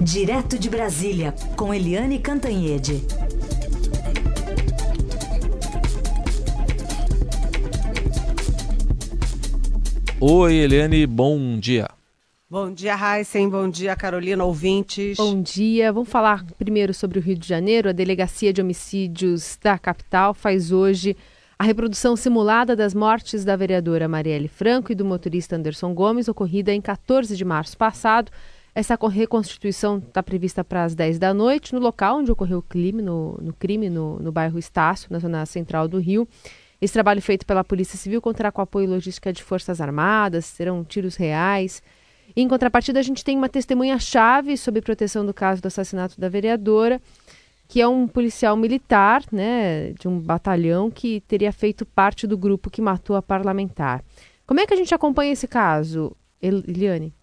Direto de Brasília, com Eliane Cantanhede. Oi, Eliane, bom dia. Bom dia, Heisen. Bom dia, Carolina, ouvintes. Bom dia. Vamos falar primeiro sobre o Rio de Janeiro. A Delegacia de Homicídios da capital faz hoje a reprodução simulada das mortes da vereadora Marielle Franco e do motorista Anderson Gomes, ocorrida em 14 de março passado. Essa reconstituição está prevista para as 10 da noite, no local onde ocorreu o crime, no, no crime no, no bairro Estácio, na zona central do Rio. Esse trabalho feito pela Polícia Civil contará com apoio logística de Forças Armadas, serão tiros reais. Em contrapartida, a gente tem uma testemunha-chave sobre proteção do caso do assassinato da vereadora, que é um policial militar, né, de um batalhão que teria feito parte do grupo que matou a parlamentar. Como é que a gente acompanha esse caso, Eliane?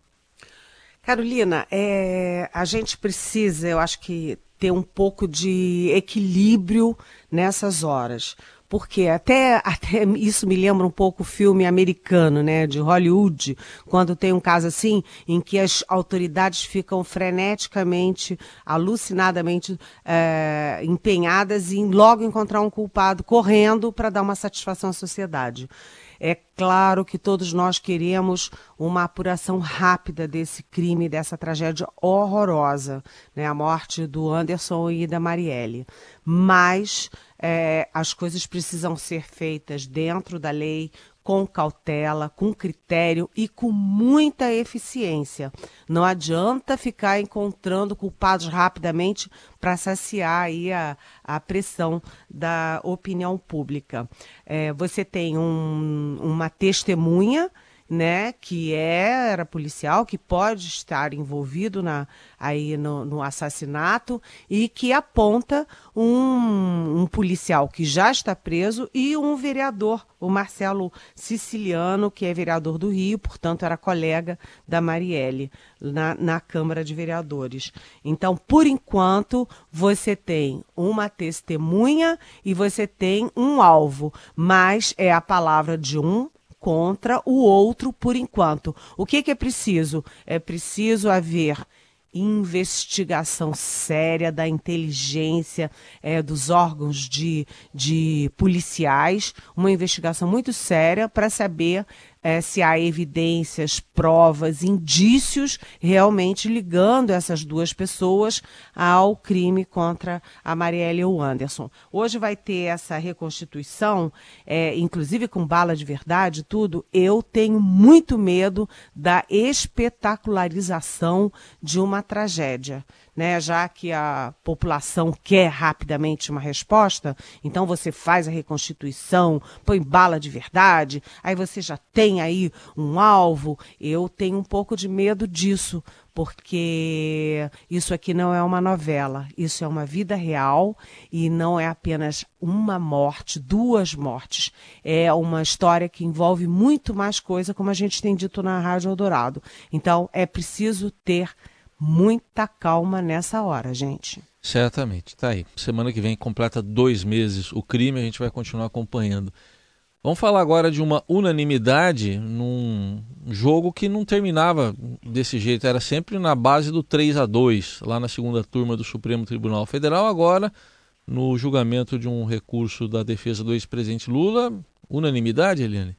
Carolina, é, a gente precisa, eu acho que, ter um pouco de equilíbrio nessas horas porque até, até isso me lembra um pouco o filme americano, né, de Hollywood, quando tem um caso assim, em que as autoridades ficam freneticamente, alucinadamente é, empenhadas em logo encontrar um culpado correndo para dar uma satisfação à sociedade. É claro que todos nós queremos uma apuração rápida desse crime, dessa tragédia horrorosa, né? a morte do Anderson e da Marielle. Mas é, as coisas precisam ser feitas dentro da lei, com cautela, com critério e com muita eficiência. Não adianta ficar encontrando culpados rapidamente para saciar aí a, a pressão da opinião pública. É, você tem um, uma testemunha né, que é, era policial, que pode estar envolvido na, aí no, no assassinato e que aponta um, um, policial que já está preso e um vereador, o Marcelo Siciliano, que é vereador do Rio, portanto era colega da Marielle na, na Câmara de Vereadores. Então, por enquanto, você tem uma testemunha e você tem um alvo, mas é a palavra de um contra o outro por enquanto. O que, que é preciso? É preciso haver investigação séria da inteligência é, dos órgãos de, de policiais, uma investigação muito séria para saber é, se há evidências, provas, indícios realmente ligando essas duas pessoas ao crime contra a Marielle e o Anderson. Hoje vai ter essa reconstituição, é, inclusive com bala de verdade, tudo. Eu tenho muito medo da espetacularização de uma tragédia né, já que a população quer rapidamente uma resposta, então você faz a reconstituição, põe bala de verdade, aí você já tem aí um alvo. Eu tenho um pouco de medo disso, porque isso aqui não é uma novela, isso é uma vida real e não é apenas uma morte, duas mortes. É uma história que envolve muito mais coisa, como a gente tem dito na Rádio Eldorado. Então, é preciso ter muita calma nessa hora, gente. Certamente, tá aí. Semana que vem completa dois meses o crime, a gente vai continuar acompanhando. Vamos falar agora de uma unanimidade num jogo que não terminava desse jeito, era sempre na base do 3 a 2 lá na segunda turma do Supremo Tribunal Federal. Agora, no julgamento de um recurso da defesa do ex-presidente Lula, unanimidade, Eliane?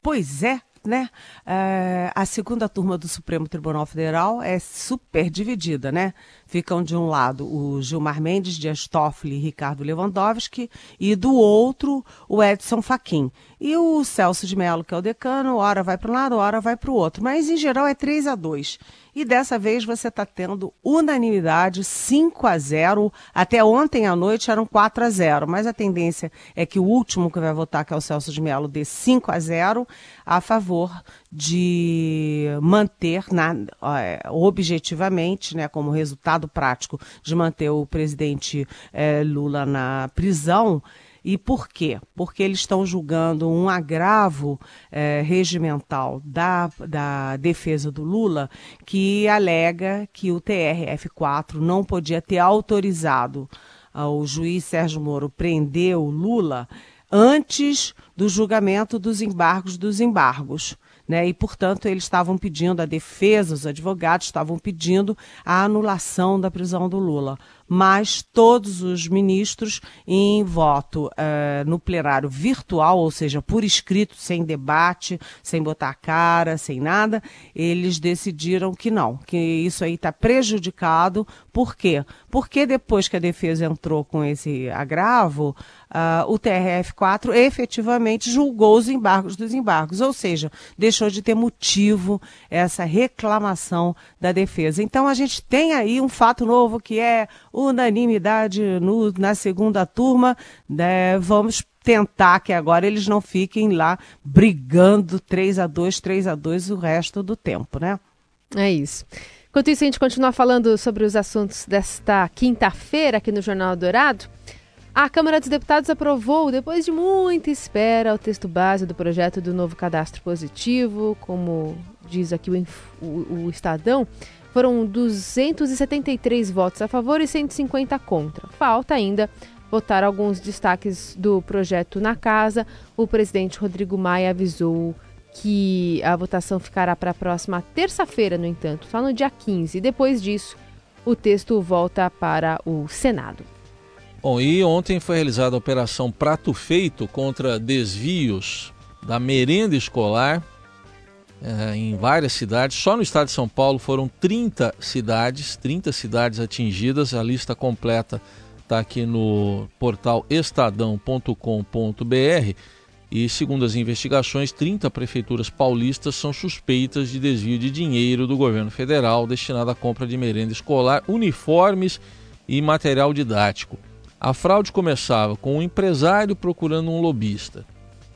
Pois é, né? É, a segunda turma do Supremo Tribunal Federal é super dividida, né? Ficam de um lado o Gilmar Mendes, Dias Toffoli e Ricardo Lewandowski, e do outro o Edson Fachin. E o Celso de Mello, que é o decano, hora vai para um lado, hora vai para o outro. Mas, em geral, é 3 a 2 E dessa vez você está tendo unanimidade, 5 a 0 Até ontem à noite eram 4 a 0 Mas a tendência é que o último que vai votar, que é o Celso de Mello, dê 5 a 0 a favor de manter, na, é, objetivamente, né, como resultado prático, de manter o presidente é, Lula na prisão. E por quê? Porque eles estão julgando um agravo é, regimental da, da defesa do Lula que alega que o TRF4 não podia ter autorizado o juiz Sérgio Moro prender o Lula antes do julgamento dos embargos dos embargos né? E, portanto, eles estavam pedindo, a defesa, os advogados estavam pedindo a anulação da prisão do Lula mas todos os ministros em voto uh, no plenário virtual, ou seja, por escrito, sem debate, sem botar cara, sem nada, eles decidiram que não, que isso aí está prejudicado. Por quê? Porque depois que a defesa entrou com esse agravo, uh, o TRF4 efetivamente julgou os embargos dos embargos, ou seja, deixou de ter motivo essa reclamação da defesa. Então a gente tem aí um fato novo que é unanimidade no, na segunda turma. Né? Vamos tentar que agora eles não fiquem lá brigando 3 a 2 3 a 2 o resto do tempo, né? É isso. Enquanto isso, a gente continua falando sobre os assuntos desta quinta-feira aqui no Jornal Dourado. A Câmara dos Deputados aprovou, depois de muita espera, o texto base do projeto do novo cadastro positivo, como diz aqui o, o, o Estadão. Foram 273 votos a favor e 150 contra. Falta ainda votar alguns destaques do projeto na casa. O presidente Rodrigo Maia avisou que a votação ficará para a próxima terça-feira, no entanto, só no dia 15. Depois disso, o texto volta para o Senado. Bom, e ontem foi realizada a Operação Prato Feito contra desvios da merenda escolar é, em várias cidades. Só no estado de São Paulo foram 30 cidades, 30 cidades atingidas. A lista completa está aqui no portal estadão.com.br. E segundo as investigações, 30 prefeituras paulistas são suspeitas de desvio de dinheiro do governo federal destinado à compra de merenda escolar, uniformes e material didático. A fraude começava com um empresário procurando um lobista,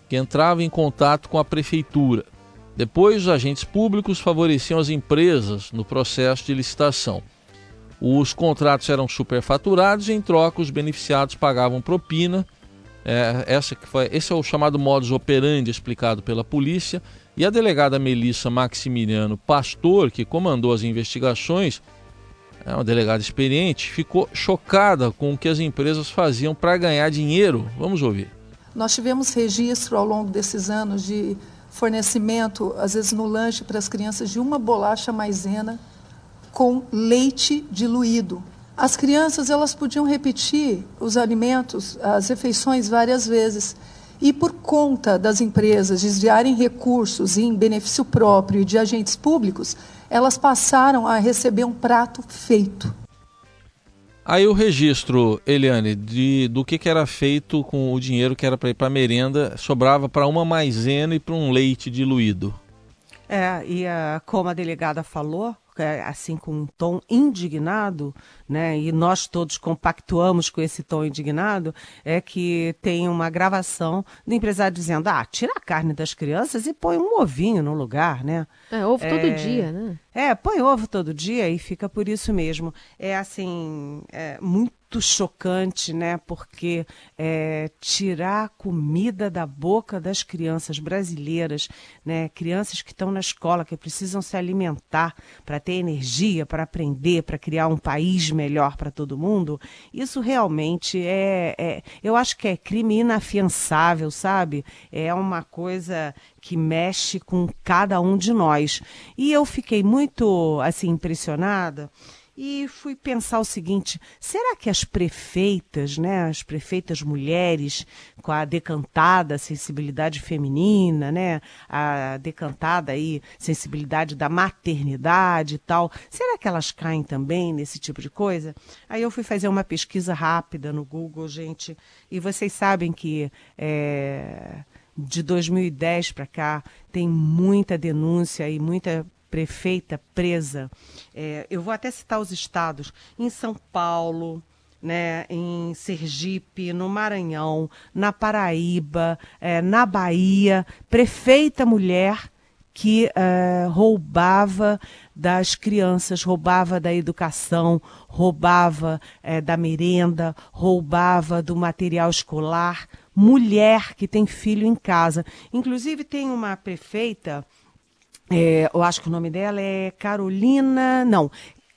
que entrava em contato com a prefeitura. Depois, os agentes públicos favoreciam as empresas no processo de licitação. Os contratos eram superfaturados e, em troca, os beneficiados pagavam propina. É, essa que foi, esse é o chamado modus operandi explicado pela polícia. E a delegada Melissa Maximiliano Pastor, que comandou as investigações, é uma delegada experiente, ficou chocada com o que as empresas faziam para ganhar dinheiro. Vamos ouvir. Nós tivemos registro ao longo desses anos de fornecimento, às vezes no lanche para as crianças, de uma bolacha maisena com leite diluído. As crianças elas podiam repetir os alimentos, as refeições várias vezes. E por conta das empresas desviarem recursos em benefício próprio e de agentes públicos, elas passaram a receber um prato feito. Aí o registro, Eliane, de, do que, que era feito com o dinheiro que era para ir para merenda, sobrava para uma maisena e para um leite diluído. É, e a, como a delegada falou, assim com um tom indignado, né, e nós todos compactuamos com esse tom indignado, é que tem uma gravação do empresário dizendo: ah, tira a carne das crianças e põe um ovinho no lugar, né? É, ovo todo é, dia, né? É, põe ovo todo dia e fica por isso mesmo. É assim, é muito muito chocante, né? Porque é, tirar comida da boca das crianças brasileiras, né? Crianças que estão na escola, que precisam se alimentar para ter energia, para aprender, para criar um país melhor para todo mundo. Isso realmente é, é, eu acho que é crime inafiançável, sabe? É uma coisa que mexe com cada um de nós. E eu fiquei muito assim impressionada e fui pensar o seguinte: será que as prefeitas, né, as prefeitas mulheres, com a decantada sensibilidade feminina, né, a decantada aí sensibilidade da maternidade e tal, será que elas caem também nesse tipo de coisa? Aí eu fui fazer uma pesquisa rápida no Google, gente, e vocês sabem que é, de 2010 para cá tem muita denúncia e muita prefeita presa. É, eu vou até citar os estados: em São Paulo, né, em Sergipe, no Maranhão, na Paraíba, é, na Bahia, prefeita mulher que é, roubava das crianças, roubava da educação, roubava é, da merenda, roubava do material escolar. Mulher que tem filho em casa. Inclusive, tem uma prefeita é, eu acho que o nome dela é Carolina. Não,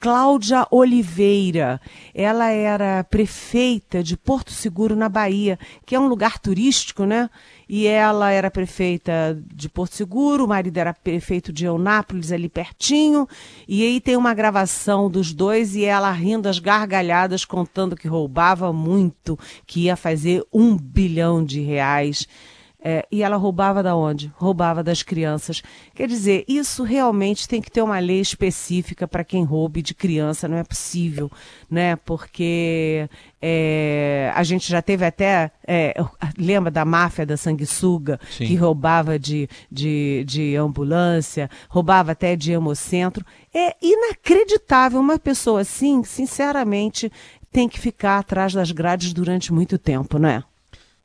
Cláudia Oliveira. Ela era prefeita de Porto Seguro, na Bahia, que é um lugar turístico, né? E ela era prefeita de Porto Seguro, o marido era prefeito de Eunápolis, ali pertinho. E aí tem uma gravação dos dois e ela rindo às gargalhadas, contando que roubava muito, que ia fazer um bilhão de reais. É, e ela roubava da onde? Roubava das crianças. Quer dizer, isso realmente tem que ter uma lei específica para quem roube de criança, não é possível, né? Porque é, a gente já teve até, é, lembra da máfia da sanguessuga, Sim. que roubava de, de, de ambulância, roubava até de hemocentro. É inacreditável uma pessoa assim, sinceramente, tem que ficar atrás das grades durante muito tempo, não é?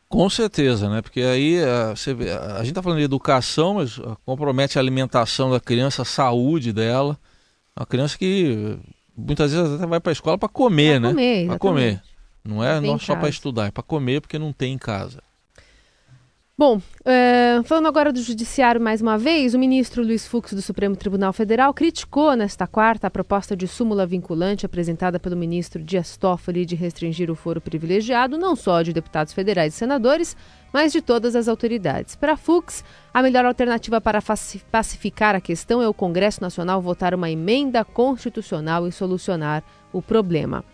Com certeza, né? Porque aí a, você vê, a gente está falando de educação, mas compromete a alimentação da criança, a saúde dela. Uma criança que muitas vezes até vai para a escola para comer, pra né? Para comer. Não é, não é só para estudar, é para comer porque não tem em casa. Bom, é, falando agora do Judiciário mais uma vez, o ministro Luiz Fux do Supremo Tribunal Federal criticou nesta quarta a proposta de súmula vinculante apresentada pelo ministro Dias Toffoli de restringir o foro privilegiado não só de deputados federais e senadores, mas de todas as autoridades. Para Fux, a melhor alternativa para pacificar a questão é o Congresso Nacional votar uma emenda constitucional e solucionar o problema.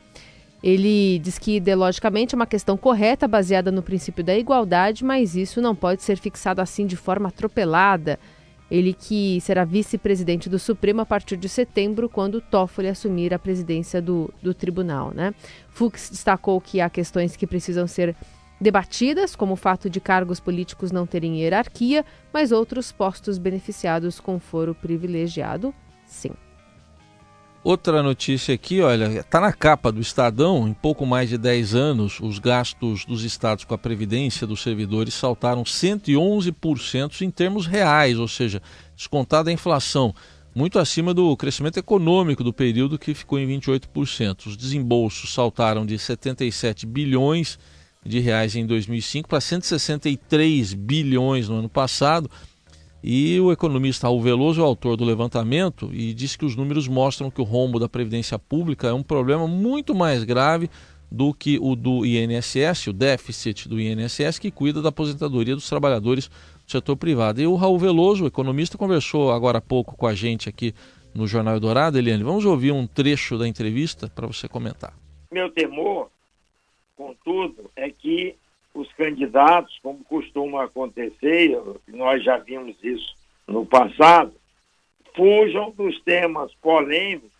Ele diz que ideologicamente é uma questão correta, baseada no princípio da igualdade, mas isso não pode ser fixado assim de forma atropelada. Ele que será vice-presidente do Supremo a partir de setembro, quando Toffoli assumir a presidência do, do tribunal. Né? Fux destacou que há questões que precisam ser debatidas, como o fato de cargos políticos não terem hierarquia, mas outros postos beneficiados com foro privilegiado, sim. Outra notícia aqui, olha, está na capa do Estadão. Em pouco mais de 10 anos, os gastos dos estados com a previdência dos servidores saltaram 111% em termos reais, ou seja, descontada a inflação, muito acima do crescimento econômico do período que ficou em 28%. Os desembolsos saltaram de 77 bilhões de reais em 2005 para 163 bilhões no ano passado e o economista Raul Veloso é o autor do levantamento e disse que os números mostram que o rombo da Previdência Pública é um problema muito mais grave do que o do INSS, o déficit do INSS, que cuida da aposentadoria dos trabalhadores do setor privado. E o Raul Veloso, o economista, conversou agora há pouco com a gente aqui no Jornal Dourado. Eliane, vamos ouvir um trecho da entrevista para você comentar. Meu temor, contudo, é que os candidatos, como costuma acontecer, nós já vimos isso no passado, fujam dos temas polêmicos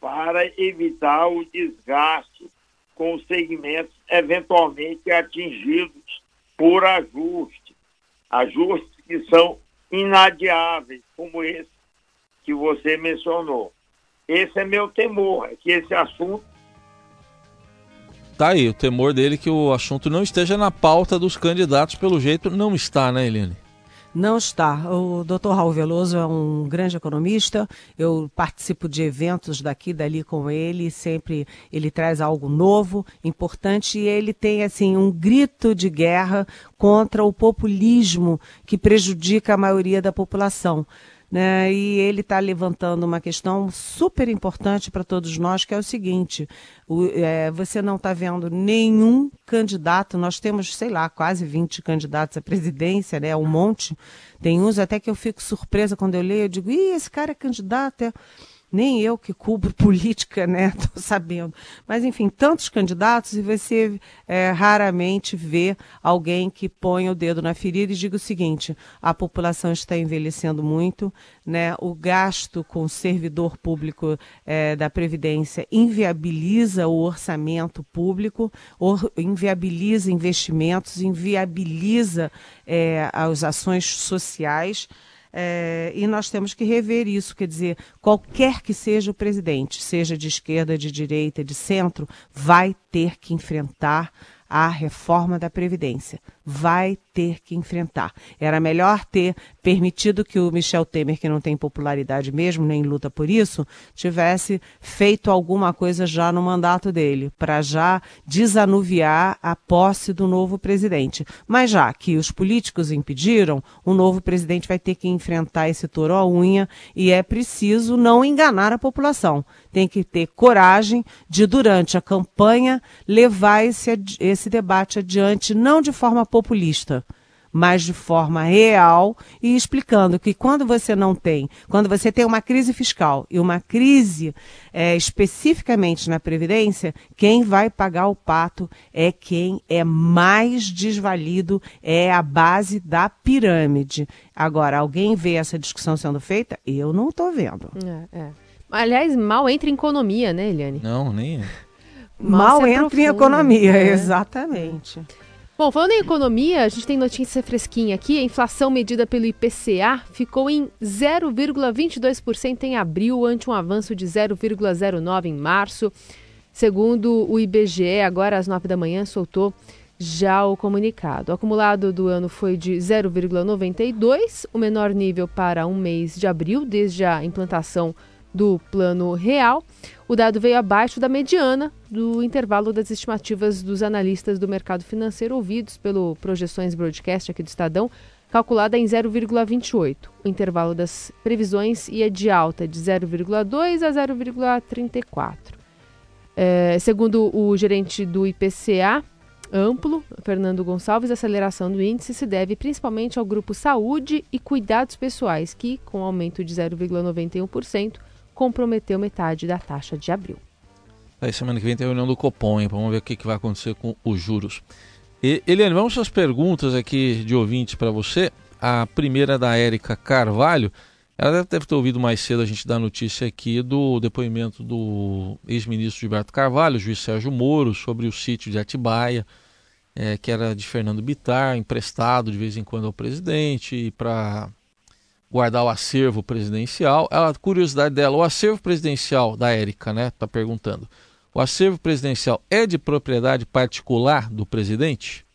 para evitar o desgaste com os segmentos eventualmente atingidos por ajuste, ajustes que são inadiáveis, como esse que você mencionou. Esse é meu temor, é que esse assunto Tá aí, o temor dele que o assunto não esteja na pauta dos candidatos, pelo jeito não está, né, Helene? Não está. O doutor Raul Veloso é um grande economista. Eu participo de eventos daqui e dali com ele. Sempre ele traz algo novo, importante. E ele tem, assim, um grito de guerra contra o populismo que prejudica a maioria da população. Né? E ele está levantando uma questão super importante para todos nós, que é o seguinte: o, é, você não está vendo nenhum candidato, nós temos, sei lá, quase 20 candidatos à presidência, né? um monte. Tem uns até que eu fico surpresa quando eu leio, eu digo, ih, esse cara é candidato. É nem eu que cubro política, né, estou sabendo. Mas, enfim, tantos candidatos e você é, raramente vê alguém que põe o dedo na ferida e diga o seguinte: a população está envelhecendo muito, né, o gasto com servidor público é, da Previdência inviabiliza o orçamento público, or, inviabiliza investimentos, inviabiliza é, as ações sociais. É, e nós temos que rever isso, quer dizer, qualquer que seja o presidente, seja de esquerda, de direita, de centro, vai ter que enfrentar a reforma da Previdência. Vai ter que enfrentar. Era melhor ter permitido que o Michel Temer, que não tem popularidade mesmo, nem luta por isso, tivesse feito alguma coisa já no mandato dele, para já desanuviar a posse do novo presidente. Mas já que os políticos impediram, o novo presidente vai ter que enfrentar esse touro à unha e é preciso não enganar a população. Tem que ter coragem de, durante a campanha, levar esse, esse debate adiante, não de forma populista, mas de forma real e explicando que quando você não tem, quando você tem uma crise fiscal e uma crise é, especificamente na Previdência, quem vai pagar o pato é quem é mais desvalido, é a base da pirâmide. Agora, alguém vê essa discussão sendo feita? Eu não estou vendo. É, é. Aliás, mal entra em economia, né, Eliane? Não, nem. Mal, mal entra em economia, é. exatamente. Bom, falando em economia, a gente tem notícia fresquinha aqui. A inflação medida pelo IPCA ficou em 0,22% em abril, ante um avanço de 0,09% em março. Segundo o IBGE, agora às 9 da manhã, soltou já o comunicado. O acumulado do ano foi de 0,92%, o menor nível para um mês de abril, desde a implantação do Plano Real. O dado veio abaixo da mediana do intervalo das estimativas dos analistas do mercado financeiro ouvidos pelo Projeções Broadcast aqui do Estadão, calculada em 0,28. O intervalo das previsões ia de alta de 0,2 a 0,34. É, segundo o gerente do IPCA, amplo, Fernando Gonçalves, a aceleração do índice se deve principalmente ao grupo saúde e cuidados pessoais, que, com aumento de 0,91%, comprometeu metade da taxa de abril. Aí semana que vem tem a reunião do Copom, hein? vamos ver o que, que vai acontecer com os juros. E, Eliane, vamos às perguntas aqui de ouvintes para você. A primeira é da Érica Carvalho. Ela deve ter ouvido mais cedo a gente dar notícia aqui do depoimento do ex-ministro Gilberto Carvalho, juiz Sérgio Moro, sobre o sítio de Atibaia, é, que era de Fernando Bitar, emprestado de vez em quando ao presidente para guardar o acervo presidencial. A curiosidade dela, o acervo presidencial da Érica, né? Tá perguntando. O acervo presidencial é de propriedade particular do presidente?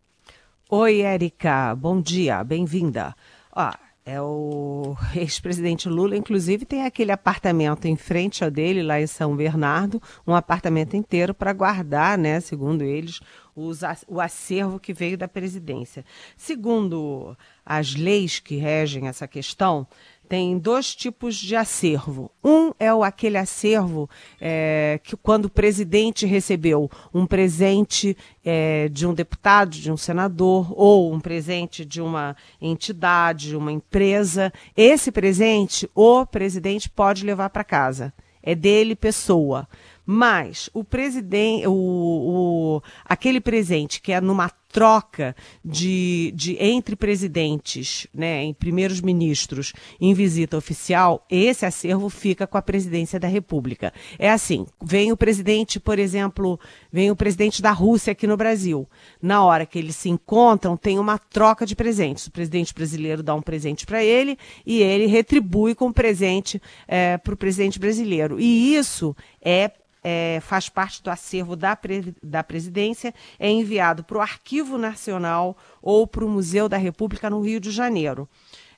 Oi, Érica. Bom dia, bem-vinda. Ó, é o ex-presidente Lula, inclusive, tem aquele apartamento em frente a dele, lá em São Bernardo, um apartamento inteiro para guardar, né, segundo eles, os, o acervo que veio da presidência. Segundo as leis que regem essa questão, tem dois tipos de acervo. Um é o, aquele acervo é, que quando o presidente recebeu um presente é, de um deputado, de um senador, ou um presente de uma entidade, uma empresa, esse presente o presidente pode levar para casa. É dele pessoa. Mas o presidente, o, o, aquele presente que é numa troca de, de entre presidentes, né, em primeiros ministros, em visita oficial, esse acervo fica com a presidência da República. É assim, vem o presidente, por exemplo, vem o presidente da Rússia aqui no Brasil. Na hora que eles se encontram, tem uma troca de presentes. O presidente brasileiro dá um presente para ele e ele retribui com um presente é, para o presidente brasileiro. E isso é é, faz parte do acervo da, pre, da presidência, é enviado para o Arquivo Nacional ou para o Museu da República no Rio de Janeiro.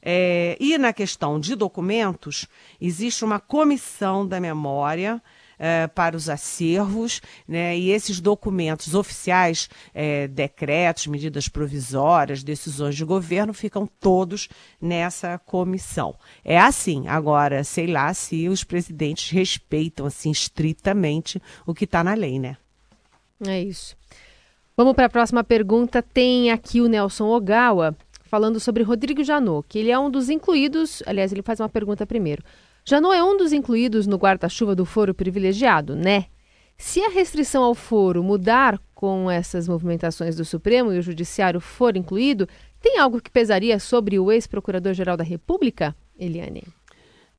É, e na questão de documentos, existe uma comissão da memória é, para os acervos, né, e esses documentos oficiais, é, decretos, medidas provisórias, decisões de governo, ficam todos nessa comissão. É assim. Agora, sei lá se os presidentes respeitam assim estritamente o que está na lei, né? É isso. Vamos para a próxima pergunta. Tem aqui o Nelson Ogawa falando sobre Rodrigo Janot, que ele é um dos incluídos. Aliás, ele faz uma pergunta primeiro. Não é um dos incluídos no guarda-chuva do foro privilegiado, né? Se a restrição ao foro mudar com essas movimentações do Supremo e o Judiciário for incluído, tem algo que pesaria sobre o ex-procurador-geral da República, Eliane?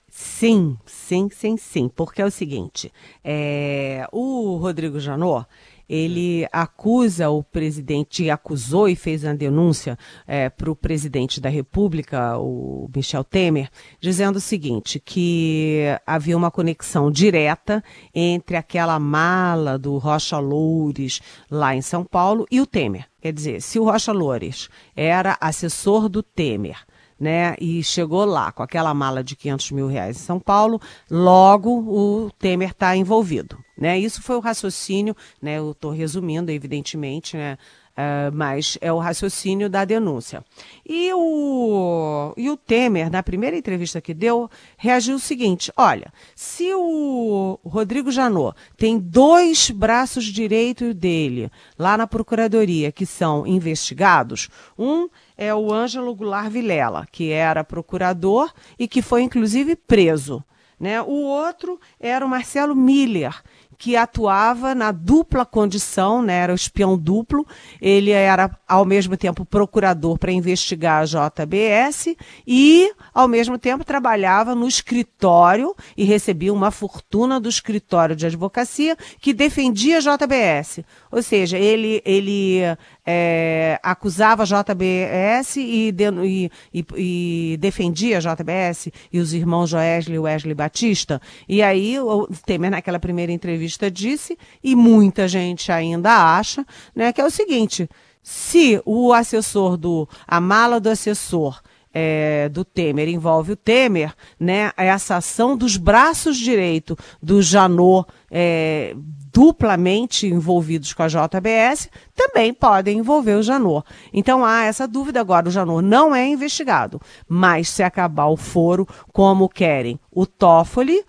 Sim, sim, sim, sim. Porque é o seguinte: é, o Rodrigo Janot ele acusa o presidente, acusou e fez uma denúncia é, para o presidente da República, o Michel Temer, dizendo o seguinte: que havia uma conexão direta entre aquela mala do Rocha Loures lá em São Paulo e o Temer. Quer dizer, se o Rocha Loures era assessor do Temer, né, e chegou lá com aquela mala de 500 mil reais em São Paulo, logo o Temer está envolvido. Né? Isso foi o raciocínio, né, eu estou resumindo, evidentemente, né, Uh, mas é o raciocínio da denúncia. E o, e o Temer, na primeira entrevista que deu, reagiu o seguinte: olha, se o Rodrigo Janot tem dois braços direitos dele lá na Procuradoria que são investigados, um é o Ângelo Goulart Vilela, que era procurador e que foi inclusive preso. Né? O outro era o Marcelo Miller, que atuava na dupla condição, né, era o espião duplo, ele era ao mesmo tempo procurador para investigar a JBS e ao mesmo tempo trabalhava no escritório e recebia uma fortuna do escritório de advocacia que defendia a JBS. Ou seja, ele, ele é, acusava a JBS e, e, e, e, defendia a JBS e os irmãos Joesley e Wesley Batista. E aí o Temer, naquela primeira entrevista, disse, e muita gente ainda acha, né, que é o seguinte: se o assessor do. a mala do assessor é, do Temer envolve o Temer, né, essa ação dos braços direito do Janot é, duplamente envolvidos com a JBS também podem envolver o Janot. Então há essa dúvida agora. O Janot não é investigado, mas se acabar o foro, como querem o Toffoli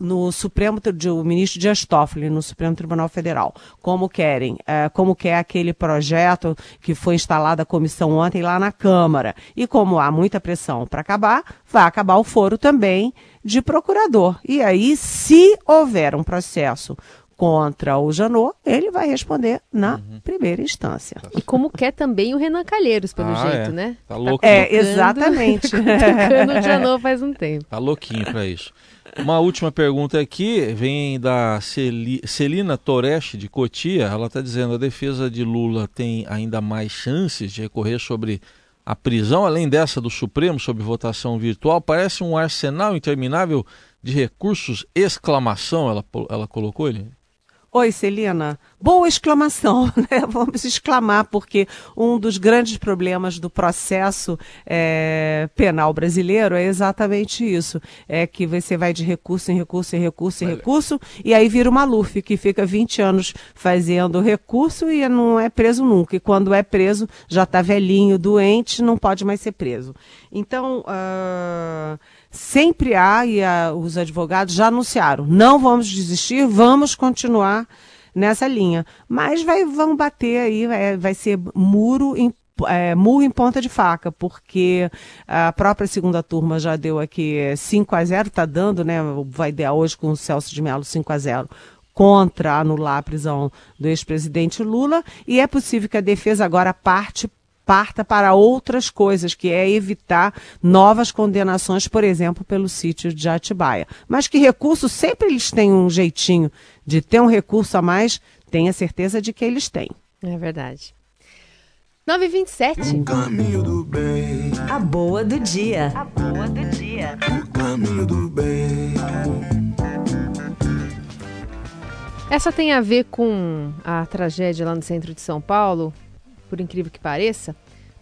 no Supremo, o ministro Dias Toffoli no Supremo Tribunal Federal, como querem, é, como quer aquele projeto que foi instalada a comissão ontem lá na Câmara. E como há muita pressão para acabar, vai acabar o foro também de procurador. E aí, se houver um processo contra o Janot, ele vai responder na uhum. primeira instância. E como quer também o Renan Calheiros, pelo ah, jeito, é. né? Tá louco. É, exatamente. Tá o Janot faz um tempo. Tá louquinho para isso. Uma última pergunta aqui vem da Celina Torres de Cotia. Ela está dizendo a defesa de Lula tem ainda mais chances de recorrer sobre a prisão, além dessa do Supremo sobre votação virtual. Parece um arsenal interminável de recursos. Exclamação, ela, ela colocou ele. Oi, Celina. Boa exclamação, né? Vamos exclamar, porque um dos grandes problemas do processo é, penal brasileiro é exatamente isso. É que você vai de recurso em recurso em recurso em recurso, e aí vira uma Maluf, que fica 20 anos fazendo recurso e não é preso nunca. E quando é preso, já está velhinho, doente, não pode mais ser preso. Então. Uh sempre há, e a, os advogados já anunciaram, não vamos desistir, vamos continuar nessa linha. Mas vai, vão bater aí, vai, vai ser muro em é, murro em ponta de faca, porque a própria segunda turma já deu aqui 5 a 0 está dando, né? Vai dar hoje com o Celso de Mello 5 a 0 contra anular a prisão do ex-presidente Lula, e é possível que a defesa agora parte parta para outras coisas, que é evitar novas condenações, por exemplo, pelo sítio de Atibaia. Mas que recurso, sempre eles têm um jeitinho de ter um recurso a mais, tenha certeza de que eles têm. É verdade. 927. O caminho do bem. A boa do dia. A boa do dia. O caminho do bem. Essa tem a ver com a tragédia lá no centro de São Paulo, por incrível que pareça,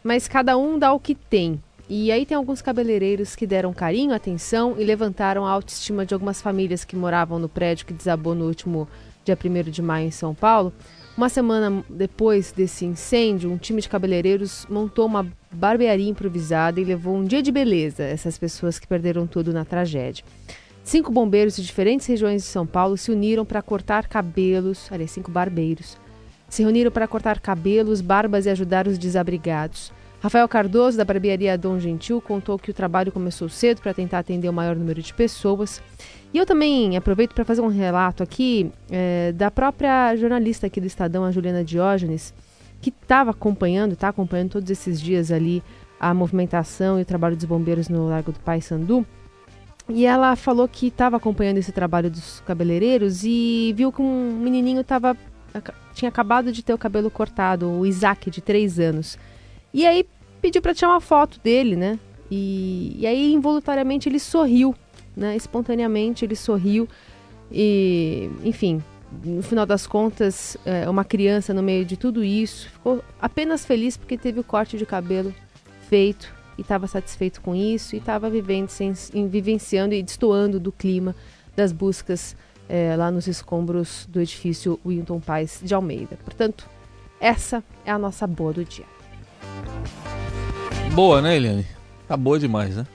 mas cada um dá o que tem. E aí tem alguns cabeleireiros que deram carinho, atenção e levantaram a autoestima de algumas famílias que moravam no prédio que desabou no último dia 1 de maio em São Paulo. Uma semana depois desse incêndio, um time de cabeleireiros montou uma barbearia improvisada e levou um dia de beleza essas pessoas que perderam tudo na tragédia. Cinco bombeiros de diferentes regiões de São Paulo se uniram para cortar cabelos, aliás, cinco barbeiros, se reuniram para cortar cabelos, barbas e ajudar os desabrigados. Rafael Cardoso, da barbearia Dom Gentil, contou que o trabalho começou cedo para tentar atender o maior número de pessoas. E eu também aproveito para fazer um relato aqui é, da própria jornalista aqui do Estadão, a Juliana Diógenes, que estava acompanhando, está acompanhando todos esses dias ali a movimentação e o trabalho dos bombeiros no Largo do Pai Sandu. E ela falou que estava acompanhando esse trabalho dos cabeleireiros e viu que um menininho estava tinha acabado de ter o cabelo cortado, o Isaac, de 3 anos. E aí pediu para tirar uma foto dele, né? E, e aí involuntariamente ele sorriu, né? Espontaneamente ele sorriu e, enfim, no final das contas, é, uma criança no meio de tudo isso ficou apenas feliz porque teve o corte de cabelo feito e estava satisfeito com isso e estava vivenciando e destoando do clima das buscas é, lá nos escombros do edifício Wilton Paz de Almeida. Portanto, essa é a nossa boa do dia. Boa, né, Eliane? Tá boa demais, né?